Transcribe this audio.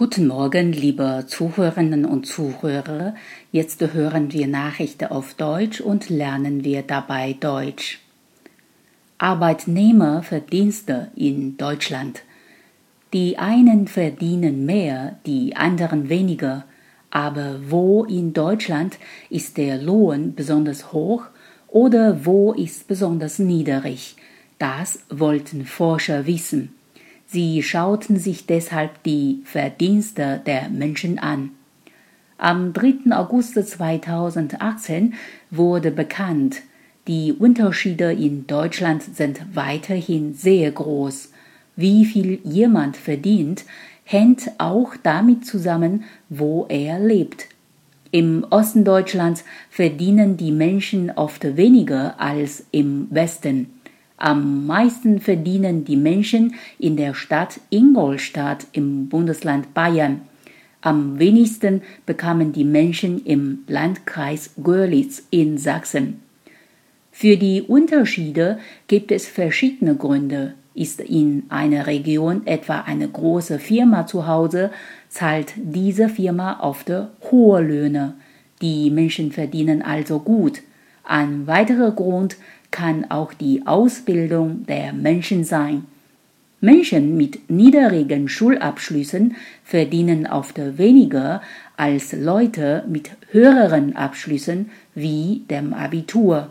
Guten Morgen, liebe Zuhörerinnen und Zuhörer. Jetzt hören wir Nachrichten auf Deutsch und lernen wir dabei Deutsch. Arbeitnehmerverdienste in Deutschland. Die einen verdienen mehr, die anderen weniger. Aber wo in Deutschland ist der Lohn besonders hoch oder wo ist besonders niedrig? Das wollten Forscher wissen. Sie schauten sich deshalb die Verdienste der Menschen an. Am 3. August 2018 wurde bekannt, die Unterschiede in Deutschland sind weiterhin sehr groß. Wie viel jemand verdient, hängt auch damit zusammen, wo er lebt. Im Osten Deutschlands verdienen die Menschen oft weniger als im Westen. Am meisten verdienen die Menschen in der Stadt Ingolstadt im Bundesland Bayern. Am wenigsten bekamen die Menschen im Landkreis Görlitz in Sachsen. Für die Unterschiede gibt es verschiedene Gründe. Ist in einer Region etwa eine große Firma zu Hause, zahlt diese Firma oft hohe Löhne. Die Menschen verdienen also gut. Ein weiterer Grund kann auch die Ausbildung der Menschen sein. Menschen mit niedrigen Schulabschlüssen verdienen oft weniger als Leute mit höheren Abschlüssen wie dem Abitur.